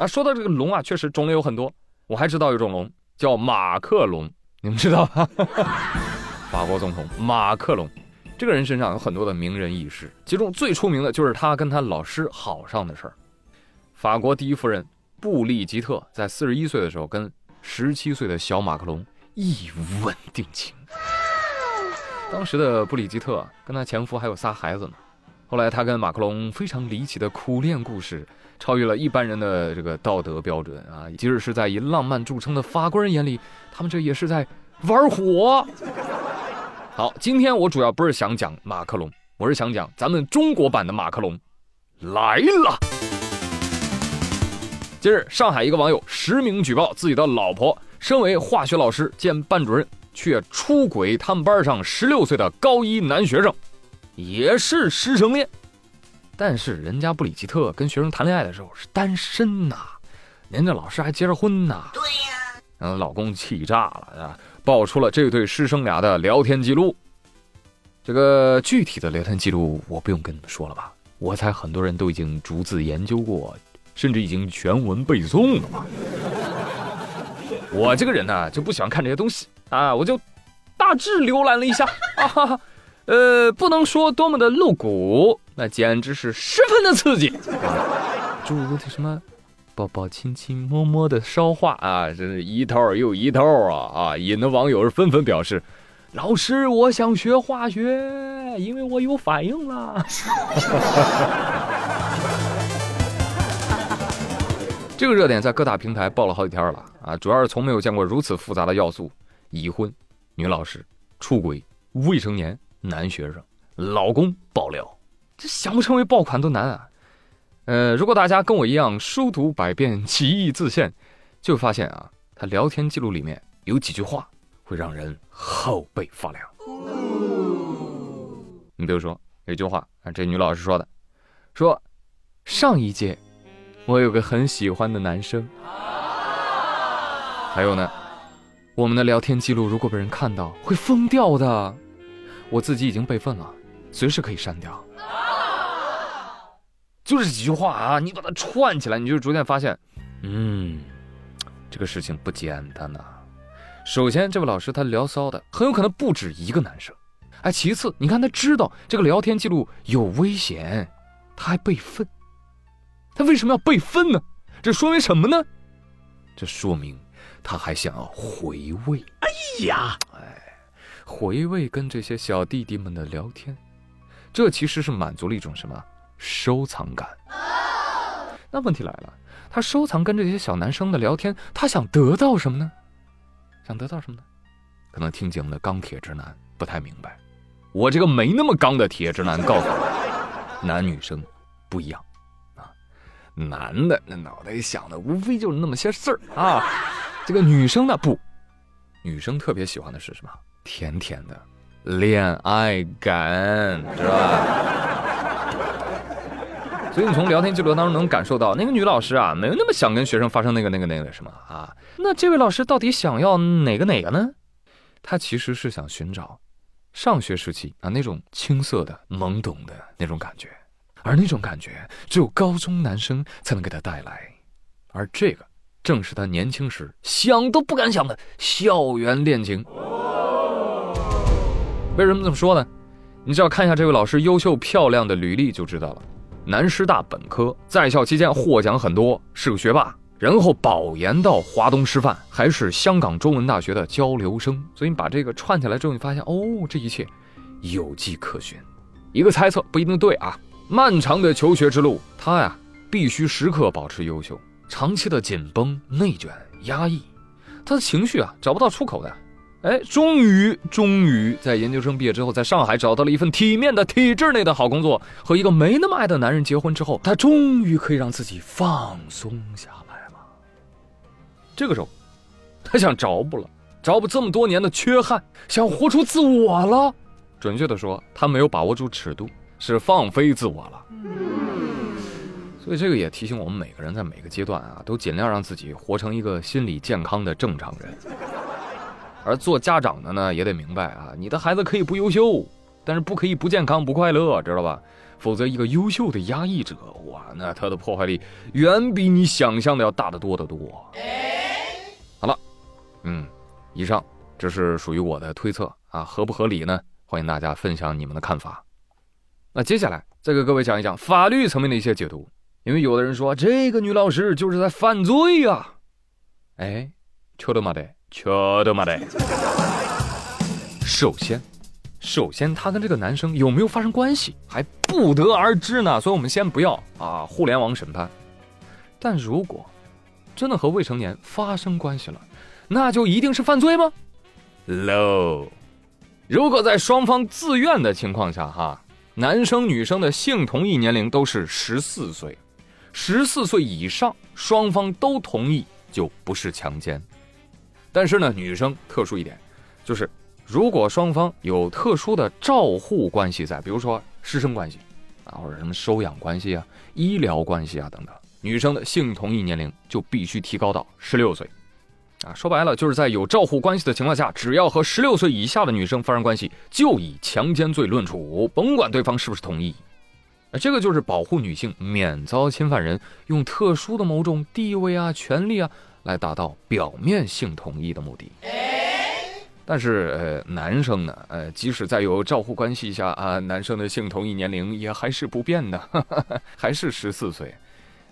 啊，说到这个龙啊，确实种类有很多。我还知道一种龙叫马克龙，你们知道吗？法国总统马克龙，这个人身上有很多的名人轶事，其中最出名的就是他跟他老师好上的事儿。法国第一夫人布丽吉特在四十一岁的时候，跟十七岁的小马克龙一吻定情。当时的布里吉特跟她前夫还有仨孩子呢。后来她跟马克龙非常离奇的苦恋故事，超越了一般人的这个道德标准啊！即使是在以浪漫著称的法国人眼里，他们这也是在玩火。好，今天我主要不是想讲马克龙，我是想讲咱们中国版的马克龙来了。近日，上海一个网友实名举报自己的老婆，身为化学老师兼班主任。却出轨他们班上十六岁的高一男学生，也是师生恋，但是人家布里吉特跟学生谈恋爱的时候是单身呐，人家老师还结着婚呢。对呀，嗯，老公气炸了啊，爆出了这对师生俩的聊天记录。这个具体的聊天记录我不用跟你们说了吧？我猜很多人都已经逐字研究过，甚至已经全文背诵了吧。我这个人呢，就不喜欢看这些东西。啊，我就大致浏览了一下啊，呃，不能说多么的露骨，那简直是十分的刺激。诸如什么抱抱亲亲摸摸的烧话啊，这是一套又一套啊啊！引得网友是纷纷表示：“老师，我想学化学，因为我有反应了。”这个热点在各大平台爆了好几天了啊，主要是从没有见过如此复杂的要素。已婚女老师出轨未成年男学生，老公爆料，这想不成为爆款都难啊！呃，如果大家跟我一样书读百遍，其义自现，就发现啊，他聊天记录里面有几句话会让人后背发凉。你比如说有一句话啊，这女老师说的，说上一届我有个很喜欢的男生，还有呢。我们的聊天记录如果被人看到，会疯掉的。我自己已经备份了，随时可以删掉。就这几句话啊，你把它串起来，你就逐渐发现，嗯，这个事情不简单呐。首先，这位老师他聊骚的很有可能不止一个男生。哎，其次，你看他知道这个聊天记录有危险，他还备份。他为什么要备份呢？这说明什么呢？这说明。他还想要回味，哎呀，哎，回味跟这些小弟弟们的聊天，这其实是满足了一种什么收藏感？那问题来了，他收藏跟这些小男生的聊天，他想得到什么呢？想得到什么呢？可能听节目的钢铁直男不太明白，我这个没那么钢的铁直男告诉你，男女生不一样啊，男的那脑袋想的无非就是那么些事儿啊。这个女生呢不，女生特别喜欢的是什么？甜甜的恋爱感，是吧？所以你从聊天记录当中能感受到，那个女老师啊，没有那么想跟学生发生那个那个那个什么啊。那这位老师到底想要哪个哪个呢？他其实是想寻找上学时期啊那种青涩的、懵懂的那种感觉，而那种感觉只有高中男生才能给他带来，而这个。正是他年轻时想都不敢想的校园恋情。为什么这么说呢？你只要看一下这位老师优秀漂亮的履历就知道了。南师大本科，在校期间获奖很多，是个学霸。然后保研到华东师范，还是香港中文大学的交流生。所以你把这个串起来之后，你发现哦，这一切有迹可循。一个猜测不一定对啊。漫长的求学之路，他呀必须时刻保持优秀。长期的紧绷、内卷、压抑，他的情绪啊找不到出口的。哎，终于，终于在研究生毕业之后，在上海找到了一份体面的体制内的好工作，和一个没那么爱的男人结婚之后，他终于可以让自己放松下来了。这个时候，他想找补了，找补这么多年的缺憾，想活出自我了。准确的说，他没有把握住尺度，是放飞自我了。所以这个也提醒我们每个人，在每个阶段啊，都尽量让自己活成一个心理健康的正常人。而做家长的呢，也得明白啊，你的孩子可以不优秀，但是不可以不健康、不快乐，知道吧？否则，一个优秀的压抑者，哇，那他的破坏力远比你想象的要大得多得多。好了，嗯，以上这是属于我的推测啊，合不合理呢？欢迎大家分享你们的看法。那接下来再给各位讲一讲法律层面的一些解读，因为有的人说这个女老师就是在犯罪呀。哎，求的嘛得，求的嘛得。首先，首先他跟这个男生有没有发生关系还不得而知呢，所以我们先不要啊互联网审判。但如果真的和未成年发生关系了，那就一定是犯罪吗？No。如果在双方自愿的情况下，哈，男生女生的性同意年龄都是十四岁，十四岁以上双方都同意就不是强奸。但是呢，女生特殊一点，就是如果双方有特殊的照护关系在，比如说师生关系啊，或者什么收养关系啊、医疗关系啊等等，女生的性同意年龄就必须提高到十六岁。啊，说白了就是在有照护关系的情况下，只要和十六岁以下的女生发生关系，就以强奸罪论处，甭管对方是不是同意。啊，这个就是保护女性免遭侵犯人用特殊的某种地位啊、权利啊，来达到表面性同意的目的。但是，呃，男生呢，呃，即使在有照护关系下啊，男生的性同意年龄也还是不变的，还是十四岁。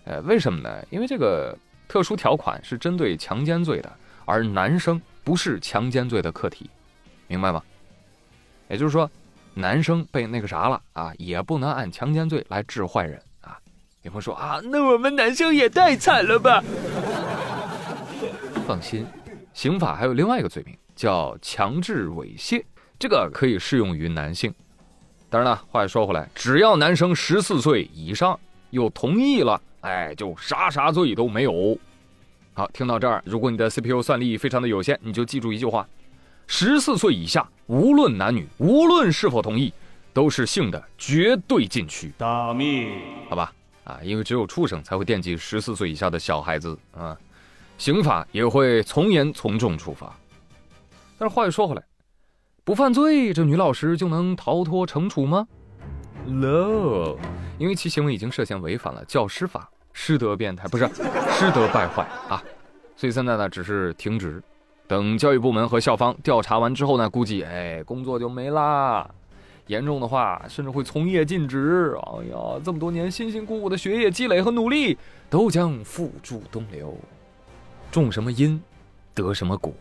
呃，为什么呢？因为这个。特殊条款是针对强奸罪的，而男生不是强奸罪的客体，明白吗？也就是说，男生被那个啥了啊，也不能按强奸罪来治坏人啊。有朋友说啊，那我们男生也太惨了吧？放心，刑法还有另外一个罪名叫强制猥亵，这个可以适用于男性。当然了，话又说回来，只要男生十四岁以上又同意了。哎，就啥啥罪都没有。好，听到这儿，如果你的 CPU 算力非常的有限，你就记住一句话：十四岁以下，无论男女，无论是否同意，都是性的绝对禁区。大命，好吧？啊，因为只有畜生才会惦记十四岁以下的小孩子啊。刑法也会从严从重处罚。但是话又说回来，不犯罪，这女老师就能逃脱惩处吗？No。因为其行为已经涉嫌违反了教师法，师德变态不是师德败坏啊，所以现在呢只是停职，等教育部门和校方调查完之后呢，估计哎工作就没啦，严重的话甚至会从业禁止。哎呀，这么多年辛辛苦苦的学业积累和努力都将付诸东流，种什么因，得什么果，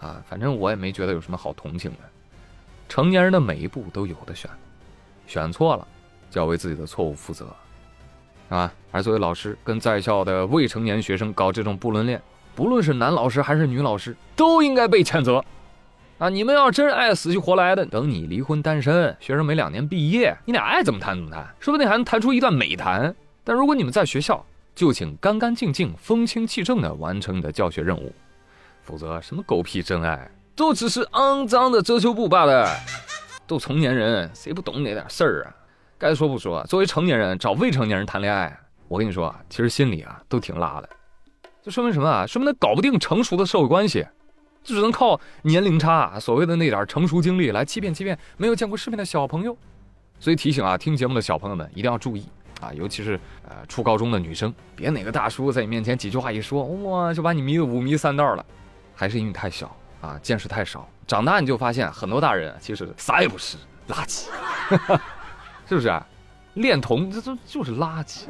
啊，反正我也没觉得有什么好同情的。成年人的每一步都有的选，选错了。就要为自己的错误负责，啊！而作为老师跟在校的未成年学生搞这种不伦恋，不论是男老师还是女老师，都应该被谴责。啊！你们要真爱死去活来的，等你离婚单身，学生没两年毕业，你俩爱怎么谈怎么谈，说不定还能谈出一段美谈。但如果你们在学校，就请干干净净、风清气正的完成你的教学任务，否则什么狗屁真爱，都只是肮脏的遮羞布罢了。都成年人，谁不懂那点事儿啊？该说不说，作为成年人找未成年人谈恋爱，我跟你说啊，其实心里啊都挺辣的。这说明什么啊？说明他搞不定成熟的社会关系，就只能靠年龄差，所谓的那点成熟经历来欺骗欺骗没有见过世面的小朋友。所以提醒啊，听节目的小朋友们一定要注意啊，尤其是呃初高中的女生，别哪个大叔在你面前几句话一说，哇就把你迷得五迷三道了。还是因为你太小啊，见识太少，长大你就发现很多大人其实啥也不是，垃圾。是不是？恋童这这就是垃圾。